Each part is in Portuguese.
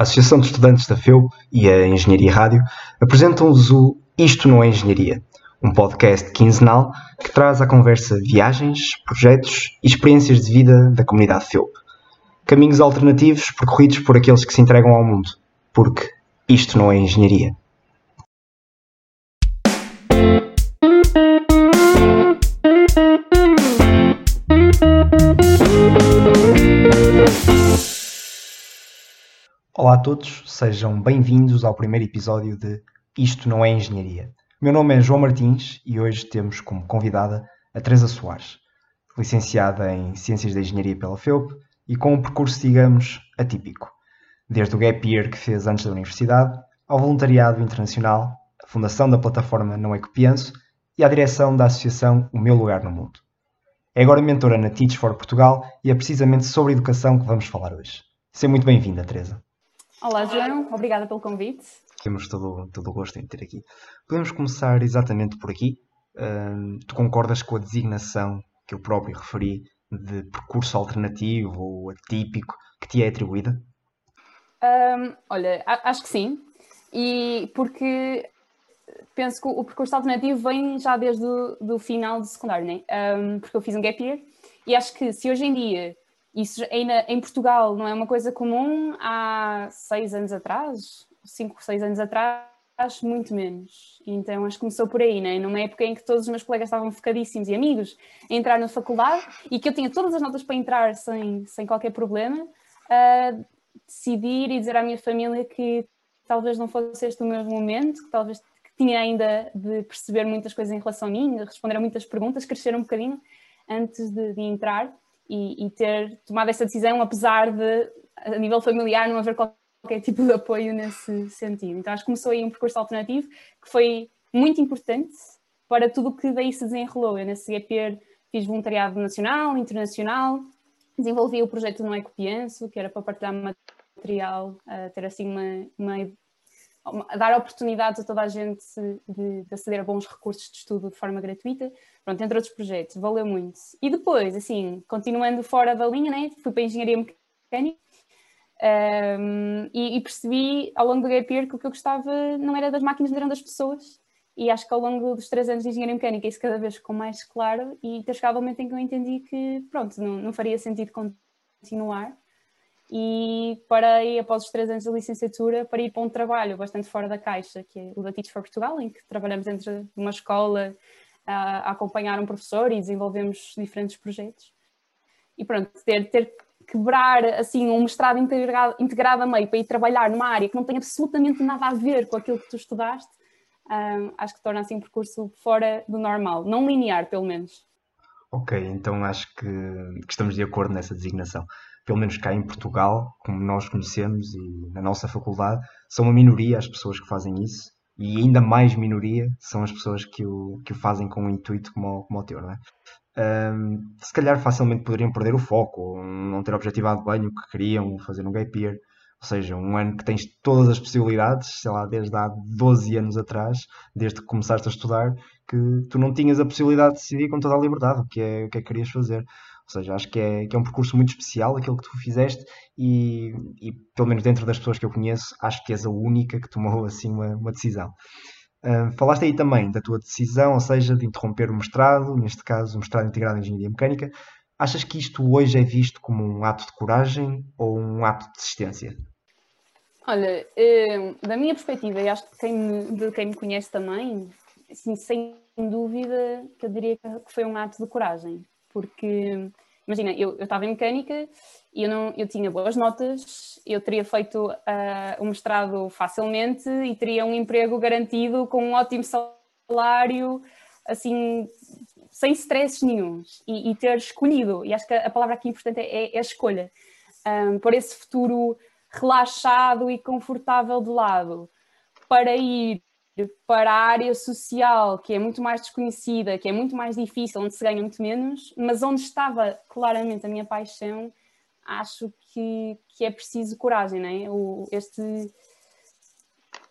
a Associação de Estudantes da FEU e a Engenharia Rádio apresentam-vos o Isto Não é Engenharia, um podcast quinzenal que traz à conversa viagens, projetos e experiências de vida da comunidade FEUP. Caminhos alternativos percorridos por aqueles que se entregam ao mundo, porque isto não é engenharia. Olá a todos, sejam bem-vindos ao primeiro episódio de Isto Não é Engenharia. Meu nome é João Martins e hoje temos como convidada a Teresa Soares, licenciada em Ciências da Engenharia pela FEUP e com um percurso, digamos, atípico. Desde o gap year que fez antes da universidade, ao voluntariado internacional, a fundação da plataforma Não é que Penso e à direção da associação O Meu Lugar no Mundo. É agora mentora na Teach for Portugal e é precisamente sobre educação que vamos falar hoje. Seja muito bem-vinda, Teresa. Olá, João. Obrigada pelo convite. Temos todo, todo o gosto em ter aqui. Podemos começar exatamente por aqui. Uh, tu concordas com a designação que eu próprio referi de percurso alternativo ou atípico que te é atribuída? Um, olha, acho que sim. E porque penso que o percurso alternativo vem já desde o do final do secundário, né? Um, porque eu fiz um gap year e acho que se hoje em dia isso ainda em Portugal não é uma coisa comum há seis anos atrás, cinco, seis anos atrás, muito menos. Então acho que começou por aí, né? numa época em que todos os meus colegas estavam focadíssimos e amigos a entrar na faculdade e que eu tinha todas as notas para entrar sem, sem qualquer problema, uh, decidir e dizer à minha família que talvez não fosse este o meu momento, que talvez que tinha ainda de perceber muitas coisas em relação a mim, de responder a muitas perguntas, crescer um bocadinho antes de, de entrar e, e, ter tomado essa decisão, apesar de, a nível familiar, não haver qualquer tipo de apoio nesse sentido. Então, acho que começou aí um percurso alternativo que foi muito importante para tudo o que daí se desenrolou. Eu, nesse GPR, fiz voluntariado nacional, internacional, desenvolvi o projeto No Eco Pienso, que era para partilhar material, ter assim uma, uma dar oportunidades a toda a gente de, de, aceder a bons recursos de estudo de forma gratuita, pronto, entre outros projetos, valeu muito. E depois, assim, continuando fora da linha, né, fui para a Engenharia Mecânica um, e, e, percebi ao longo do gap year que o que eu gostava não era das máquinas, eram das pessoas. E acho que ao longo dos três anos de Engenharia Mecânica isso cada vez ficou mais claro e ter chegado ao momento em que eu entendi que, pronto, não, não faria sentido continuar e parei, após os três anos de licenciatura, para ir para um trabalho bastante fora da caixa, que é o da Teach for Portugal, em que trabalhamos dentro de uma escola a, a acompanhar um professor e desenvolvemos diferentes projetos. E pronto, ter, ter quebrar assim um mestrado integrado, integrado a meio para ir trabalhar numa área que não tem absolutamente nada a ver com aquilo que tu estudaste, um, acho que torna assim um percurso fora do normal, não linear, pelo menos. Ok, então acho que, que estamos de acordo nessa designação pelo menos cá em Portugal, como nós conhecemos e na nossa faculdade, são uma minoria as pessoas que fazem isso e ainda mais minoria são as pessoas que o, que o fazem com um intuito como, como o teu, não é? Um, se calhar facilmente poderiam perder o foco, não ter objetivado bem o que queriam, fazer um gap year, ou seja, um ano que tens todas as possibilidades, sei lá, desde há 12 anos atrás, desde que começaste a estudar, que tu não tinhas a possibilidade de decidir com toda a liberdade o que é, o que, é que querias fazer. Ou seja, acho que é, que é um percurso muito especial aquilo que tu fizeste e, e, pelo menos dentro das pessoas que eu conheço, acho que és a única que tomou assim uma, uma decisão. Uh, falaste aí também da tua decisão, ou seja, de interromper o mestrado, neste caso o mestrado integrado em Engenharia Mecânica. Achas que isto hoje é visto como um ato de coragem ou um ato de desistência? Olha, eh, da minha perspectiva, e acho que quem me, de quem me conhece também, assim, sem dúvida que eu diria que foi um ato de coragem porque imagina, eu estava em mecânica e eu, não, eu tinha boas notas, eu teria feito uh, o mestrado facilmente e teria um emprego garantido com um ótimo salário, assim, sem stresses nenhums e, e ter escolhido, e acho que a palavra aqui importante é, é a escolha, um, por esse futuro relaxado e confortável de lado, para ir para a área social, que é muito mais desconhecida, que é muito mais difícil, onde se ganha muito menos, mas onde estava claramente a minha paixão, acho que, que é preciso coragem, não é? O, este,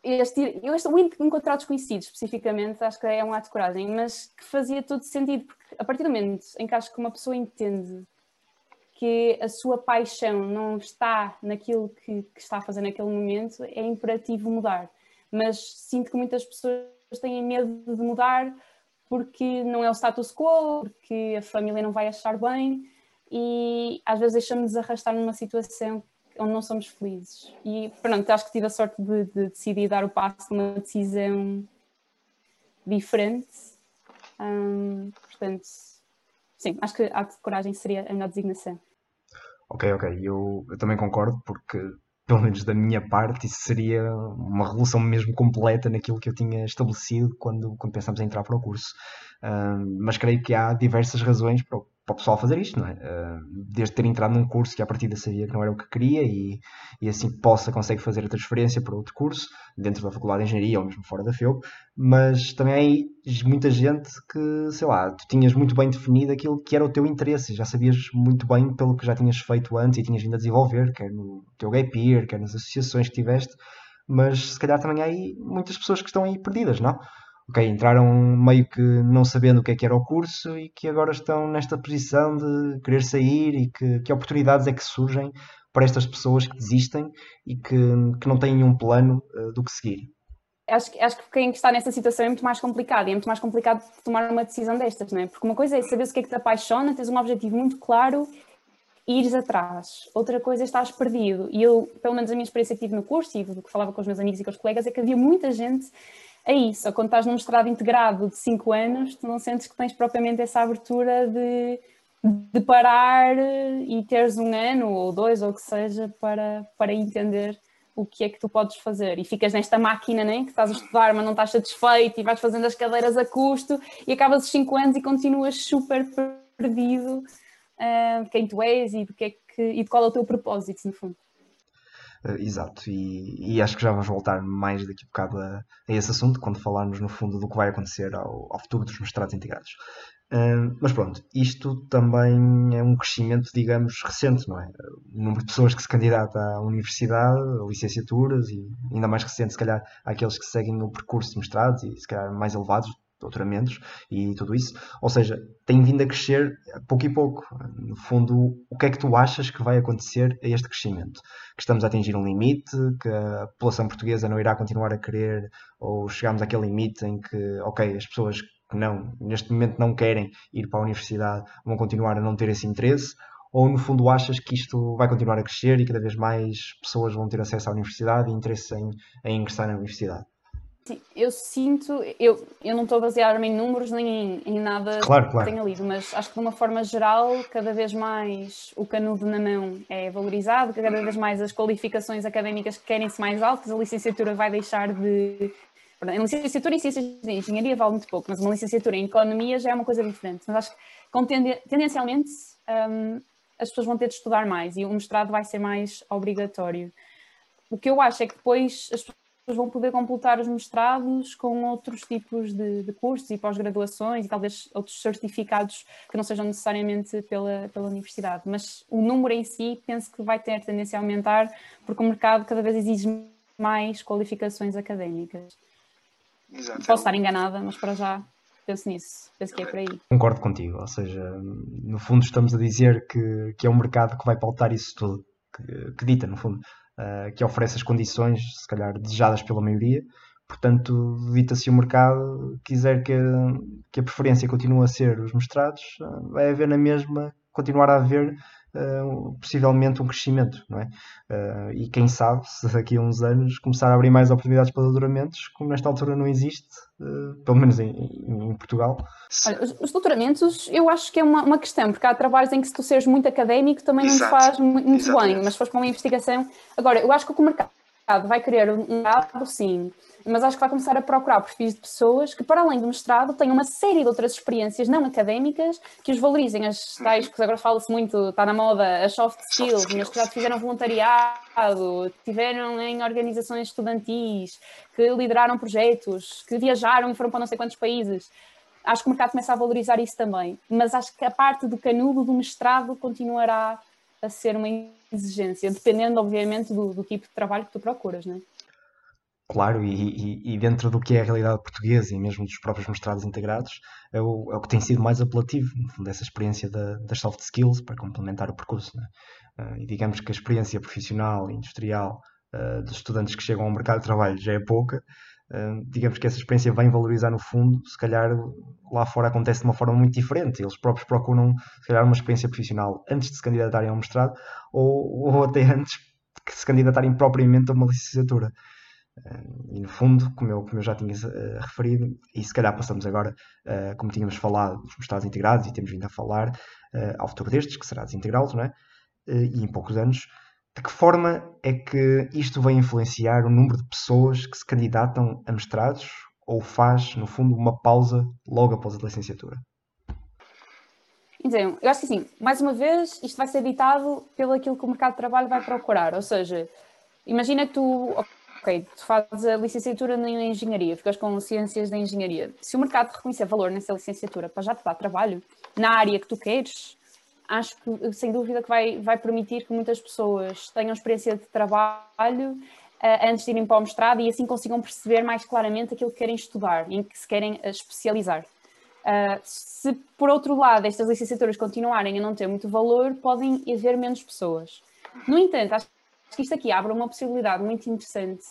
este, este, o encontrar desconhecidos, especificamente, acho que é um ato de coragem, mas que fazia todo sentido, porque a partir do momento em que acho que uma pessoa entende que a sua paixão não está naquilo que, que, está a fazer naquele momento, é imperativo mudar. Mas sinto que muitas pessoas têm medo de mudar porque não é o status quo, porque a família não vai achar bem e às vezes deixamos-nos arrastar numa situação onde não somos felizes. E pronto, acho que tive a sorte de, de decidir dar o passo numa decisão diferente. Portanto, sim, acho que a de coragem seria a melhor designação. Ok, ok, eu, eu também concordo, porque pelo menos da minha parte, isso seria uma revolução mesmo completa naquilo que eu tinha estabelecido quando, quando pensamos em entrar para o curso. Mas creio que há diversas razões para o para o pessoal fazer isto, não é? Uh, desde ter entrado num curso que à partida sabia que não era o que queria e, e assim possa, consegue fazer a transferência para outro curso, dentro da Faculdade de Engenharia ou mesmo fora da FEUP, mas também há muita gente que, sei lá, tu tinhas muito bem definido aquilo que era o teu interesse, já sabias muito bem pelo que já tinhas feito antes e tinhas vindo a desenvolver, quer no teu gap year, quer nas associações que tiveste, mas se calhar também há aí muitas pessoas que estão aí perdidas, não? Ok, entraram meio que não sabendo o que é que era o curso e que agora estão nesta posição de querer sair e que, que oportunidades é que surgem para estas pessoas que desistem e que, que não têm um plano uh, do que seguir. Acho, acho que quem está nessa situação é muito mais complicado e é muito mais complicado tomar uma decisão destas, não é? Porque uma coisa é saber o que é que te apaixona, tens um objetivo muito claro e ires atrás. Outra coisa é estás perdido. E eu, pelo menos a minha experiência que tive no curso e do que falava com os meus amigos e com os colegas, é que havia muita gente é isso, ou quando estás num mestrado integrado de 5 anos, tu não sentes que tens propriamente essa abertura de, de parar e teres um ano ou dois ou o que seja para, para entender o que é que tu podes fazer. E ficas nesta máquina, né? que estás a estudar, mas não estás satisfeito e vais fazendo as cadeiras a custo e acabas os 5 anos e continuas super perdido uh, quem tu és e, do que é que, e de qual é o teu propósito, no fundo. Uh, exato, e, e, acho que já vamos voltar mais daqui a bocado a, a, esse assunto, quando falarmos no fundo do que vai acontecer ao, ao futuro dos mestrados integrados. Uh, mas pronto, isto também é um crescimento, digamos, recente, não é? O número de pessoas que se candidata à universidade, a licenciaturas e ainda mais recente, se calhar, aqueles que seguem o percurso de mestrados e se calhar mais elevados, doutoramentos e tudo isso. Ou seja, tem vindo a crescer pouco e pouco. No fundo, o que é que tu achas que vai acontecer a este crescimento? Que estamos a atingir um limite, que a população portuguesa não irá continuar a querer, ou chegamos àquele limite em que, ok, as pessoas que não, neste momento não querem ir para a universidade vão continuar a não ter esse interesse, ou no fundo achas que isto vai continuar a crescer e cada vez mais pessoas vão ter acesso à universidade e interesse em, em ingressar na universidade? Eu sinto, eu, eu não estou a basear-me em números nem em, em nada claro, claro. que tenha lido, mas acho que de uma forma geral, cada vez mais o canudo na mão é valorizado, cada vez mais as qualificações académicas querem-se mais altas, a licenciatura vai deixar de. A licenciatura em Ciências de Engenharia vale muito pouco, mas uma licenciatura em Economia já é uma coisa diferente. Mas acho que tendencialmente um, as pessoas vão ter de estudar mais e o mestrado vai ser mais obrigatório. O que eu acho é que depois as pessoas vão poder completar os mestrados com outros tipos de, de cursos e pós-graduações e talvez outros certificados que não sejam necessariamente pela, pela universidade. Mas o número em si penso que vai ter tendência a aumentar porque o mercado cada vez exige mais qualificações académicas. Exato. Posso estar enganada, mas para já penso nisso, penso que é por aí. Concordo contigo, ou seja, no fundo estamos a dizer que, que é um mercado que vai pautar isso tudo, que, que dita, no fundo, uh, que oferece as condições, se calhar, desejadas pela maioria. Portanto, evita-se o mercado quiser que, que a preferência continue a ser os mestrados, uh, vai haver na mesma, continuar a haver uh, possivelmente um crescimento, não é? Uh, e quem sabe se daqui a uns anos começar a abrir mais oportunidades para doutoramentos, como nesta altura não existe, uh, pelo menos em, em, em Portugal. Olha, os, os, doutoramentos eu acho que é uma, uma, questão, porque há trabalhos em que se tu seres muito académico também Exato. não te faz muito bem, mas se fores para uma investigação. Agora, eu acho que o mercado vai querer um dado, sim, mas acho que vai começar a procurar perfis de pessoas que, para além do mestrado, tenham uma série de outras experiências não académicas que os valorizem. As tais que agora fala-se muito, está na moda, as soft skills, mas que já fizeram voluntariado, tiveram em organizações estudantis, que lideraram projetos, que viajaram e foram para não sei quantos países. Acho que o mercado começa a valorizar isso também, mas acho que a parte do canudo do mestrado continuará a ser uma exigência, dependendo, obviamente, do, do tipo de trabalho que tu procuras, não é? Claro, e, e, e, dentro do que é a realidade portuguesa e mesmo dos próprios mestrados integrados, é o, é o que tem sido mais apelativo, no fundo, essa experiência da, das soft skills para complementar o percurso. Uh, e digamos que a experiência profissional e industrial uh, dos estudantes que chegam ao mercado de trabalho já é pouca, uh, digamos que essa experiência vem valorizar no fundo, se calhar lá fora acontece de uma forma muito diferente, eles próprios procuram, se calhar, uma experiência profissional antes de se candidatarem ao mestrado ou, ou até antes de se candidatarem propriamente a uma licenciatura. E no fundo, como eu, como eu já tinha uh, referido, e se calhar passamos agora, uh, como tínhamos falado, dos mestrados integrados e temos vindo a falar, uh, ao futuro destes, que será desintegrá-los, não é? e em poucos anos, de que forma é que isto vai influenciar o número de pessoas que se candidatam a mestrados ou faz, no fundo, uma pausa logo após a licenciatura? Então, eu acho que assim, mais uma vez, isto vai ser ditado pelo aquilo que o mercado de trabalho vai procurar, ou seja, imagina que tu ok, tu fazes a licenciatura na engenharia, ficas com ciências da engenharia. Se o mercado reconhecer valor nessa licenciatura para já te dar trabalho na área que tu queres, acho que sem dúvida que vai, vai permitir que muitas pessoas tenham experiência de trabalho uh, antes de irem para o mestrado e assim consigam perceber mais claramente aquilo que querem estudar, em que se querem eh, especializar. Uh, se por outro lado estas licenciaturas continuarem a não ter muito valor, podem haver menos pessoas. No entanto, acho isto aqui abre uma possibilidade muito interessante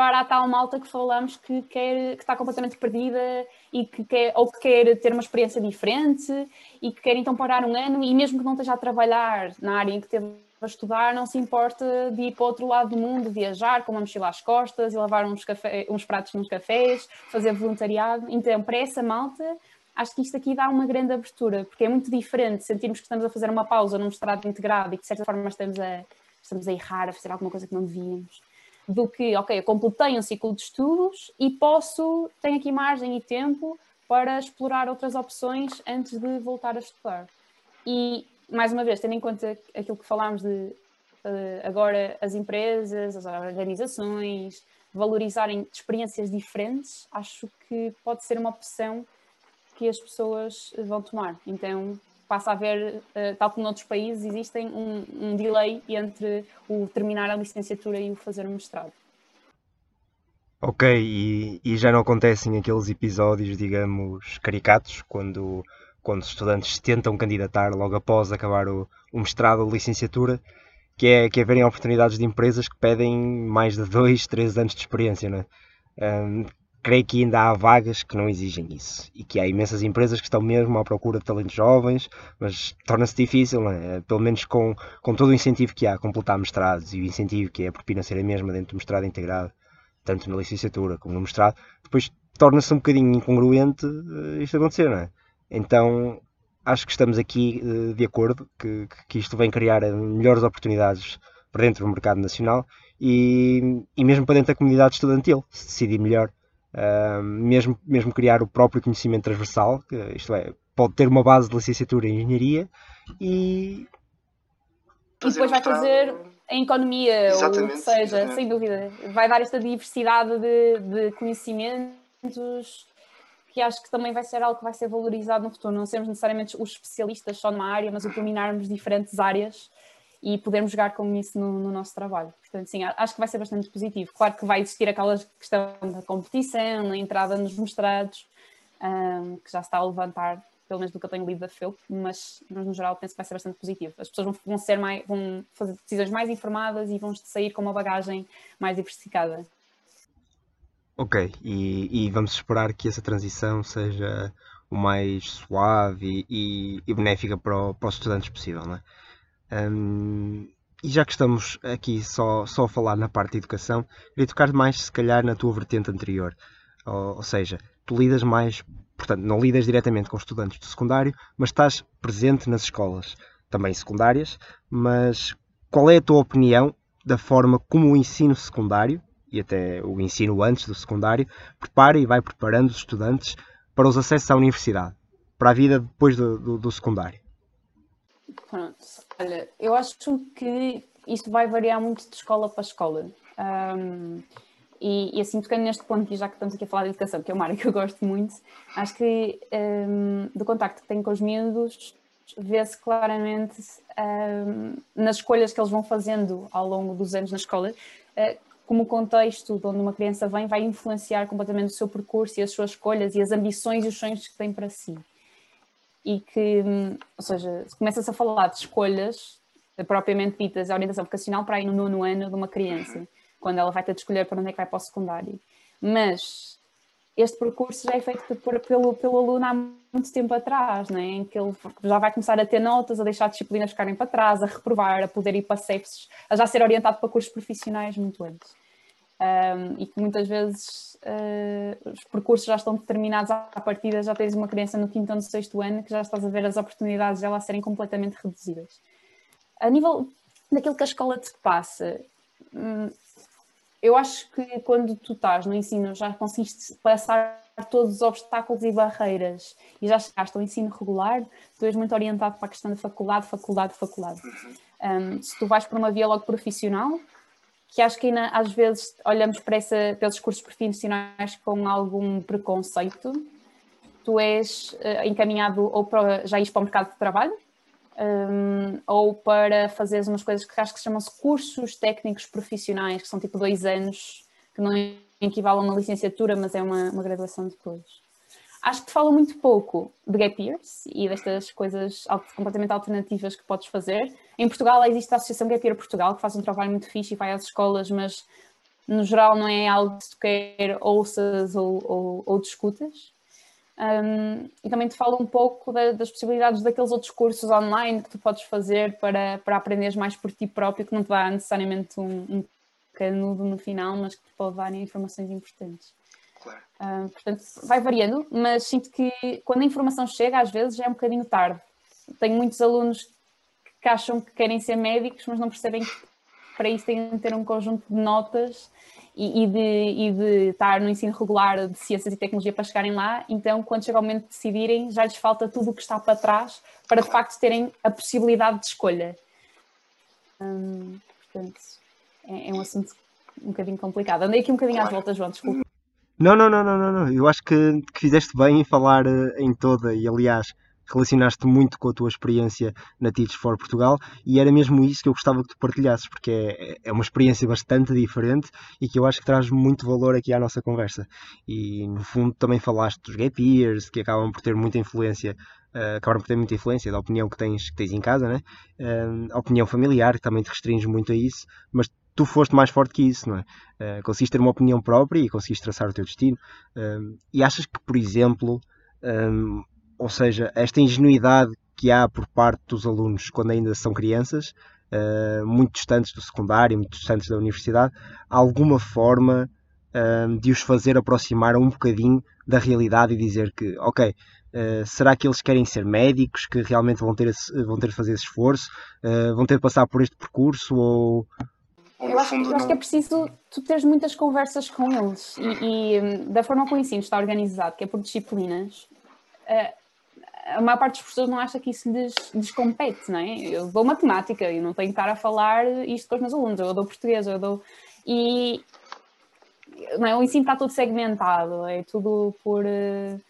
para a tal malta que falamos que quer que está completamente perdida e que quer ou que quer ter uma experiência diferente e que quer então parar um ano e mesmo que não esteja a trabalhar na área em que teve a estudar, não se importa de ir para o outro lado do mundo, viajar com uma mochila às costas e lavar uns, café, uns pratos nos cafés, fazer voluntariado. Então, para essa malta, acho que isto aqui dá uma grande abertura, porque é muito diferente sentirmos que estamos a fazer uma pausa num mestrado integrado e que de certa forma estamos a, estamos a errar, a fazer alguma coisa que não devíamos, do que, ok, eu completei um ciclo de estudos e posso, tenho aqui margem e tempo para explorar outras opções antes de voltar a estudar. E, mais uma vez, tendo em conta aquilo que falámos de uh, agora as empresas, as organizações, valorizarem experiências diferentes, acho que pode ser uma opção que as pessoas vão tomar. Então, passa a haver, uh, tal como noutros países, existem um, um, delay entre o terminar a licenciatura e o fazer o mestrado. Ok, e, e já não acontecem aqueles episódios, digamos, caricatos, quando, quando os estudantes tentam candidatar logo após acabar o, o mestrado ou licenciatura, que é, que é verem oportunidades de empresas que pedem mais de dois, três anos de experiência, né? Um, creio que ainda há vagas que não exigem isso e que há imensas empresas que estão mesmo à procura de talentos jovens, mas torna-se difícil, é? pelo menos com, com todo o incentivo que há a completar mestrados e o incentivo que é a propina ser a mesma dentro do mestrado integrado, tanto na licenciatura como no mestrado, depois torna-se um bocadinho incongruente uh, isto acontecer, não é? Então acho que estamos aqui uh, de acordo que, que isto vem criar eh, melhores oportunidades para dentro do mercado nacional e, e mesmo para dentro da comunidade estudantil, se decidir melhor Uh, mesmo, mesmo criar o próprio conhecimento transversal, que, isto é, pode ter uma base de licenciatura em engenharia e. E depois vai fazer em economia, exatamente, ou o que seja, exatamente. sem dúvida. Vai dar esta diversidade de, de conhecimentos que acho que também vai ser algo que vai ser valorizado no futuro. Não sermos necessariamente os especialistas só numa área, mas o dominarmos diferentes áreas e podermos jogar com isso no, no, nosso trabalho. Portanto, sim, acho que vai ser bastante positivo. Claro que vai existir aquela questão da competição, na entrada nos mestrados, um, que já está a levantar, pelo menos do que eu tenho lido da FEUP, mas, mas no geral penso que vai ser bastante positivo. As pessoas vão, vão, ser mais, vão fazer decisões mais informadas e vão sair com uma bagagem mais diversificada. Ok, e, e vamos esperar que essa transição seja o mais suave e, e benéfica para, o, para os estudantes possível, não é? Um, e já que estamos aqui só, só a falar na parte de educação, queria tocar mais se calhar na tua vertente anterior. Ou, ou, seja, tu lidas mais, portanto, não lidas diretamente com estudantes do secundário, mas estás presente nas escolas, também secundárias, mas qual é a tua opinião da forma como o ensino secundário, e até o ensino antes do secundário, prepara e vai preparando os estudantes para os acessos à universidade, para a vida depois do, do, do secundário? Pronto, olha, eu acho que isto vai variar muito de escola para escola. Um, e, e, assim, tocando neste ponto, e já que estamos aqui a falar de educação, que é uma área que eu gosto muito, acho que um, do contacto que tenho com os miúdos, vê-se claramente um, nas escolhas que eles vão fazendo ao longo dos anos na escola, uh, como o contexto de onde uma criança vem vai influenciar completamente o seu percurso e as suas escolhas e as ambições e os sonhos que tem para si. E que, hum, ou seja, começa-se a falar de escolhas propriamente ditas, a orientação vocacional para ir no nono ano de uma criança, quando ela vai ter de escolher para onde é que vai para o secundário. Mas este percurso já é feito por, pelo, pelo aluno há muito tempo atrás, né? em que ele já vai começar a ter notas, a deixar disciplinas ficarem para trás, a reprovar, a poder ir para CEPs, a já ser orientado para cursos profissionais muito antes. Um, e que muitas vezes uh, os percursos já estão determinados à partida, já tens uma criança no quinto ou no sexto ano que já estás a ver as oportunidades dela serem completamente reduzidas. A nível daquilo que a escola te passa, hum, eu acho que quando tu estás no ensino já conseguiste passar todos os obstáculos e barreiras e já chegaste ao ensino regular, tu és muito orientado para a questão da faculdade, faculdade, faculdade. Um, se tu vais para uma via logo profissional, que acho que ainda, às vezes olhamos para essa, pelos cursos profissionais com algum preconceito, tu és uh, encaminhado ou para já ires para o mercado de trabalho, um, ou para fazeres umas coisas que acho que chamam-se cursos técnicos profissionais, que são tipo dois anos, que não equivalem a uma licenciatura, mas é uma, uma graduação depois. Acho que fala muito pouco de gap years e destas coisas completamente alternativas que podes fazer. Em Portugal existe a Associação Gap Year Portugal, que faz um trabalho muito fixe e vai às escolas, mas no geral não é algo que tu quer ouças ou, ou, ou discutas. Um, e também te falo um pouco da, das possibilidades daqueles outros cursos online que tu podes fazer para, para aprenderes mais por ti próprio, que não te dá necessariamente um, um canudo no final, mas que te pode dar informações importantes. Claro. Um, portanto, vai variando, mas sinto que quando a informação chega, às vezes já é um bocadinho tarde. Tenho muitos alunos que acham que querem ser médicos, mas não percebem que para isso têm de ter um conjunto de notas e, e, de, e de estar no ensino regular de ciências e tecnologia para chegarem lá, então quando chega o momento de decidirem, já lhes falta tudo o que está para trás para de facto terem a possibilidade de escolha. Hum, portanto, é, é, um assunto um bocadinho complicado. Andei aqui um bocadinho às voltas, João, desculpa. Não, não, não, não, não, não. Eu acho que, que fizeste bem em falar uh, em toda, e aliás, relacionaste muito com a tua experiência na Teach for Portugal e era mesmo isso que eu gostava que tu partilhasses, porque é, é uma experiência bastante diferente e que eu acho que traz muito valor aqui à nossa conversa. E no fundo também falaste dos gap years, que acabam por ter muita influência Uh, acabaram por ter muita influência da opinião que tens, que tens em casa, né? Uh, a opinião familiar, que também te restringe muito a isso, mas tu foste mais forte que isso, não é? Uh, conseguiste ter uma opinião própria e conseguiste traçar o teu destino. e achas que, por exemplo, um, ou seja, esta ingenuidade que há por parte dos alunos quando ainda são crianças, uh, muito distantes do secundário, muito distantes da universidade, alguma forma uh, de os fazer aproximar um bocadinho da realidade e dizer que, ok, uh, será que eles querem ser médicos, que realmente vão ter, esse, vão ter de fazer esse esforço, vão ter de passar por este percurso ou eu acho, eu acho, que é preciso tu teres muitas conversas com eles e, e, hum, da forma como o ensino está organizado, que é por disciplinas, a maior parte dos professores não acha que isso lhes, lhes compete, não é? Eu dou matemática e não tenho que estar a falar isto com os meus alunos, eu dou português, eu dou. E não é? o ensino está todo segmentado, é tudo por. Uh,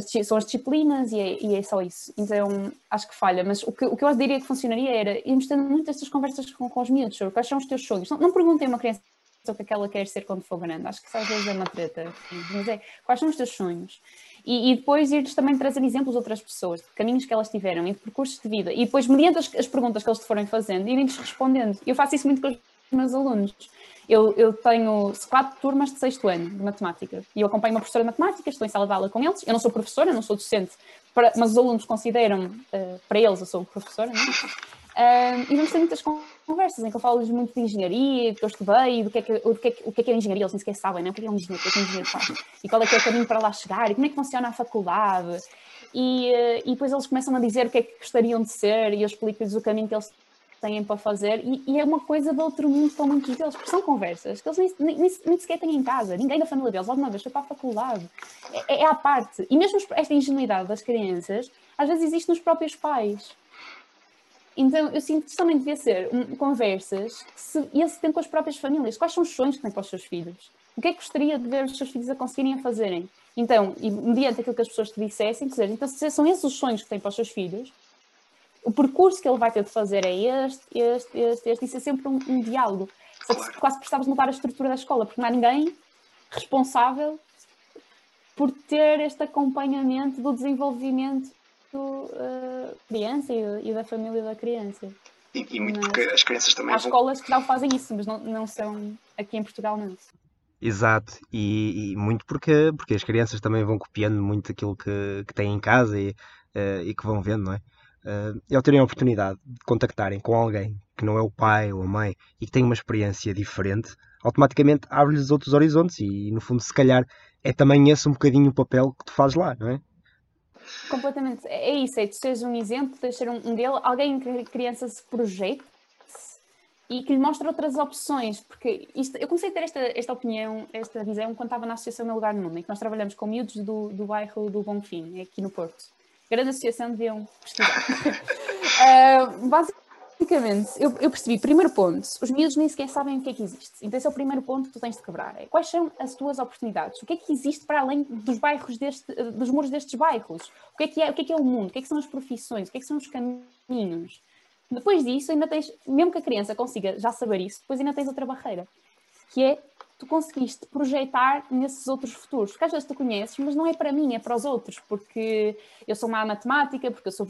são as disciplinas e é, e é, só isso. Então acho que falha. Mas o que, o que eu diria que funcionaria era irmos tendo muitas estas conversas com, com os miúdos sobre quais são os teus sonhos. Não, não perguntem a uma criança o que é que ela quer ser quando for grande. Acho que às vezes é uma treta. Mas é, quais são os teus sonhos? e, e depois ir-lhes também trazer exemplos de outras pessoas, de caminhos que elas tiveram e de percursos de vida. E depois, mediante as, as perguntas que eles te forem fazendo, irem-lhes respondendo. Eu faço isso muito com os meus alunos. Eu, eu, tenho quatro turmas de sexto ano de matemática e eu acompanho uma professora de matemática, estou em sala de aula com eles. Eu não sou professora, não sou docente, para, mas os alunos consideram, uh, para eles, eu sou professora, não é? Uh, e vamos ter muitas conversas em que eu falo-lhes muito de engenharia, do que eu estudei, do que é que, do que, é o que é que é engenharia, eles nem sequer sabem, né? o que é um engenheiro, o que é que um engenheiro faz, e qual é que é o caminho para lá chegar, e como é que funciona a faculdade. E, uh, e depois eles começam a dizer o que é que gostariam de ser, e eu explico-lhes o caminho que eles têm para fazer, e, e, é uma coisa de outro mundo para muitos deles, porque são conversas que eles nem, nem, nem, sequer têm em casa, ninguém da família deles, alguma vez foi para a faculdade, é, é à parte. E mesmo esta ingenuidade das crianças, às vezes existe nos próprios pais então, eu sinto que também devia ser um, conversas que se, eles têm com as próprias famílias. Quais são os sonhos que têm para os seus filhos? O que é que gostaria de ver os seus filhos a conseguirem a fazerem? Então, e mediante aquilo que as pessoas te dissessem, dizer, então, se são esses os sonhos que têm para os seus filhos, o percurso que ele vai ter de fazer é este, este, este, este, isso é sempre um, um diálogo. Claro. Quase precisavas mudar a estrutura da escola, porque não há ninguém responsável por ter este acompanhamento do desenvolvimento da uh, criança e, e, da família da criança. E, e muito porque as crianças também. Há vão... escolas que já fazem isso, mas não, não são aqui em Portugal, não. Exato, e, e, muito porque, porque as crianças também vão copiando muito aquilo que, que têm em casa e, uh, e que vão vendo, não é? Uh, e ao terem a oportunidade de contactarem com alguém que não é o pai ou a mãe e que tem uma experiência diferente, automaticamente abre-lhes outros horizontes e, no fundo, se calhar é também esse um bocadinho o papel que tu fazes lá, não é? Completamente. É isso, é tu seres um exemplo, de ser um, dele, alguém que a criança se projete e que lhe mostra outras opções, porque isto, eu comecei a ter esta, esta opinião, esta visão, quando estava na Associação Meu Lugar no Mundo, em que nós trabalhamos com miúdos do, do bairro do Bonfim, aqui no Porto. Grande associação, deviam pesquisar. uh, basicamente, eu, eu, percebi, primeiro ponto, os miúdos nem sequer sabem o que é que existe. Então esse é o primeiro ponto que tu tens de quebrar. É, quais são as tuas oportunidades? O que é que existe para além dos bairros deste, dos muros destes bairros? O que é que é o, que é, que é o mundo? O que é que são as profissões? O que é que são os caminhos? Depois disso, ainda tens, mesmo que a criança consiga já saber isso, depois ainda tens outra barreira, que é tu conseguiste projetar nesses outros futuros. Porque às vezes tu conheces, mas não é para mim, é para os outros, porque eu sou má matemática, porque eu sou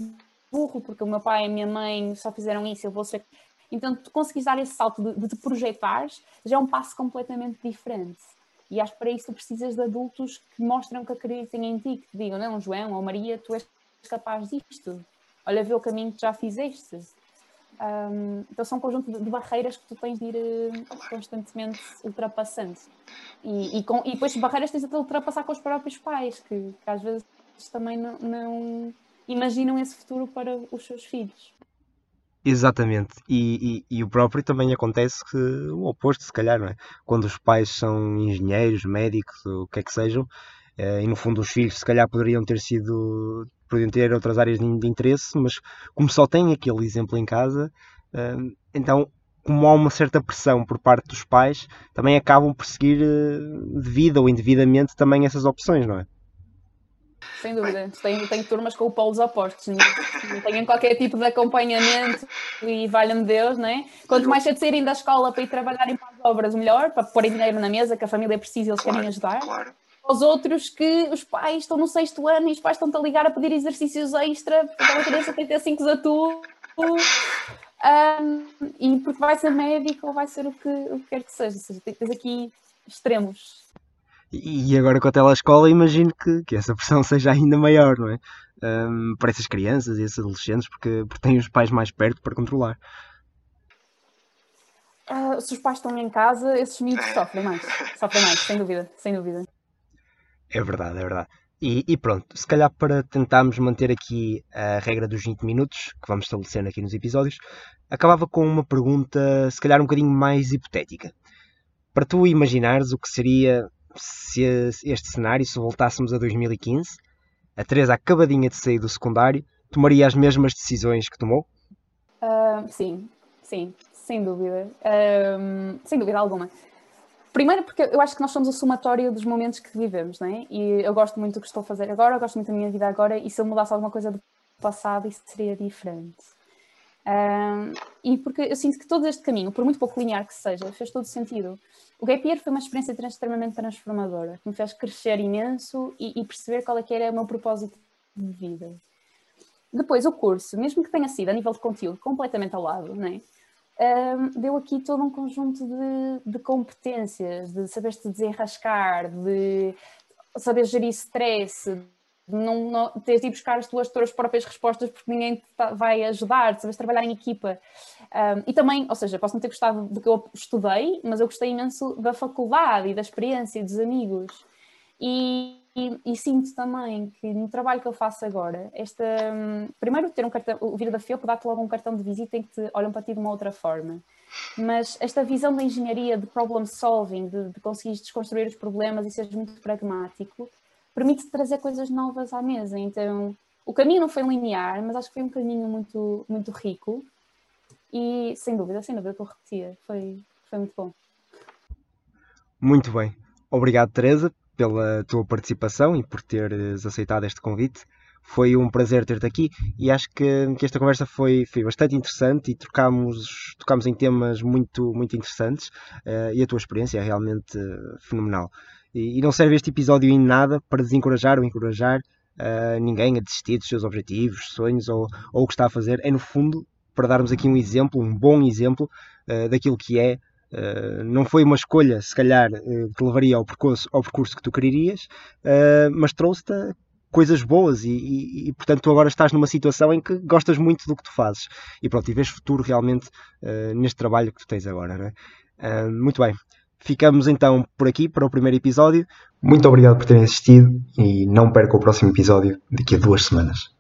burro, porque o meu pai e a minha mãe só fizeram isso, eu vou ser. Então, tu conseguires dar esse salto de, de te projetares já é um passo completamente diferente. E acho que para isso tu precisas de adultos que mostram que acreditem em ti, que te digam, não, João ou Maria, tu és capaz disto. Olha, vê o caminho que já fizeste. Um, então são um conjunto de, de, barreiras que tu tens de ir uh, constantemente ultrapassando. E, e, com, e depois barreiras tens de ultrapassar com os próprios pais, que, que às vezes também não, não, imaginam esse futuro para os seus filhos. Exatamente, e, e, e, o próprio também acontece que o oposto, se calhar, não é? Quando os pais são engenheiros, médicos, o que é que sejam, eh, e no fundo os filhos se calhar poderiam ter sido podiam ter outras áreas de, de interesse, mas como só têm aquele exemplo em casa, uh, então como há uma certa pressão por parte dos pais, também acabam por seguir uh, devido ou indevidamente também essas opções, não é? Sem dúvida. Tenho, tenho turmas com o polos opostos, não têm qualquer tipo de acompanhamento e valha-me Deus, não é? Quanto mais cedo saírem da escola para ir trabalharem para as obras, melhor, para porem dinheiro na mesa, que a família precisa e eles claro, querem ajudar. Claro aos outros que os pais estão no sexto ano e os pais estão-te a ligar a pedir exercícios extra porque aquela criança tem que ter 5 a tu um, e porque vai ser médico ou vai ser o que, o que quer que seja. Ou seja, tens aqui extremos. E agora com a telescola imagino que, que essa pressão seja ainda maior, não é? Um, para essas crianças e esses adolescentes, porque, porque têm os pais mais perto para controlar. Uh, se os pais estão em casa, esses miúdos sofrem mais. Sofrem mais, sem dúvida, sem dúvida. É verdade, é verdade. E, e, pronto, se calhar para tentarmos manter aqui a regra dos 20 minutos, que vamos estabelecendo aqui nos episódios, acabava com uma pergunta, se calhar um bocadinho mais hipotética. Para tu imaginares o que seria se este cenário, se voltássemos a 2015, a Teresa acabadinha de sair do secundário, tomaria as mesmas decisões que tomou? Uh, sim, sim, sem dúvida. Uh, sem dúvida alguma. Primeiro porque eu acho que nós somos o somatório dos momentos que vivemos, não é? E eu gosto muito do que estou a fazer agora, eu gosto muito da minha vida agora, e se eu mudasse alguma coisa do passado, isso seria diferente. Um, e porque eu sinto que todo este caminho, por muito pouco linear que seja, fez todo sentido. O Gap Year foi uma experiência extremamente transformadora, que me fez crescer imenso e, e perceber qual é que era o meu propósito de vida. Depois, o curso, mesmo que tenha sido a nível de conteúdo completamente ao lado, não é? Um, deu aqui todo um conjunto de, de competências, de saber-te desenrascar, de saber gerir stress, de não, não teres de ir buscar as tuas, tuas próprias respostas porque ninguém te tá, vai ajudar, de saberes trabalhar em equipa. Um, e também, ou seja, posso não ter gostado do que eu estudei, mas eu gostei imenso da faculdade e da experiência e dos amigos. E, e, sinto também que no trabalho que eu faço agora, esta, um, primeiro ter um cartão, o vir da FEUP dá-te logo um cartão de visita em que te olham para ti de uma outra forma. Mas esta visão da engenharia, de problem solving, de, de conseguires desconstruir os problemas e seres muito pragmático, permite trazer coisas novas à mesa. Então, o caminho não foi linear, mas acho que foi um caminho muito, muito rico. E sem dúvida, sem dúvida que eu repetia. Foi, foi muito bom. Muito bem. Obrigado, Teresa, pela tua participação e por teres aceitado este convite. foi um prazer ter-te aqui e acho que, que esta conversa foi, foi bastante interessante e tocámos, tocámos em temas muito, muito interessantes uh, e a tua experiência é realmente uh, fenomenal. E, e, não serve este episódio em nada para desencorajar ou encorajar uh, ninguém a desistir dos seus objetivos, sonhos ou, ou o que está a fazer. É no fundo para darmos aqui um exemplo, um bom exemplo daquilo que é Uh, não foi uma escolha, se calhar, uh, que levaria ao percurso, ao percurso que tu quererias, uh, mas trouxe-te coisas boas e, e, e, portanto tu agora estás numa situação em que gostas muito do que tu fazes. E pronto, e vês futuro realmente neste trabalho que tu tens agora é? uh, muito bem, ficamos então por aqui para o primeiro episódio. Muito obrigado por terem assistido e não perca o próximo episódio daqui a duas semanas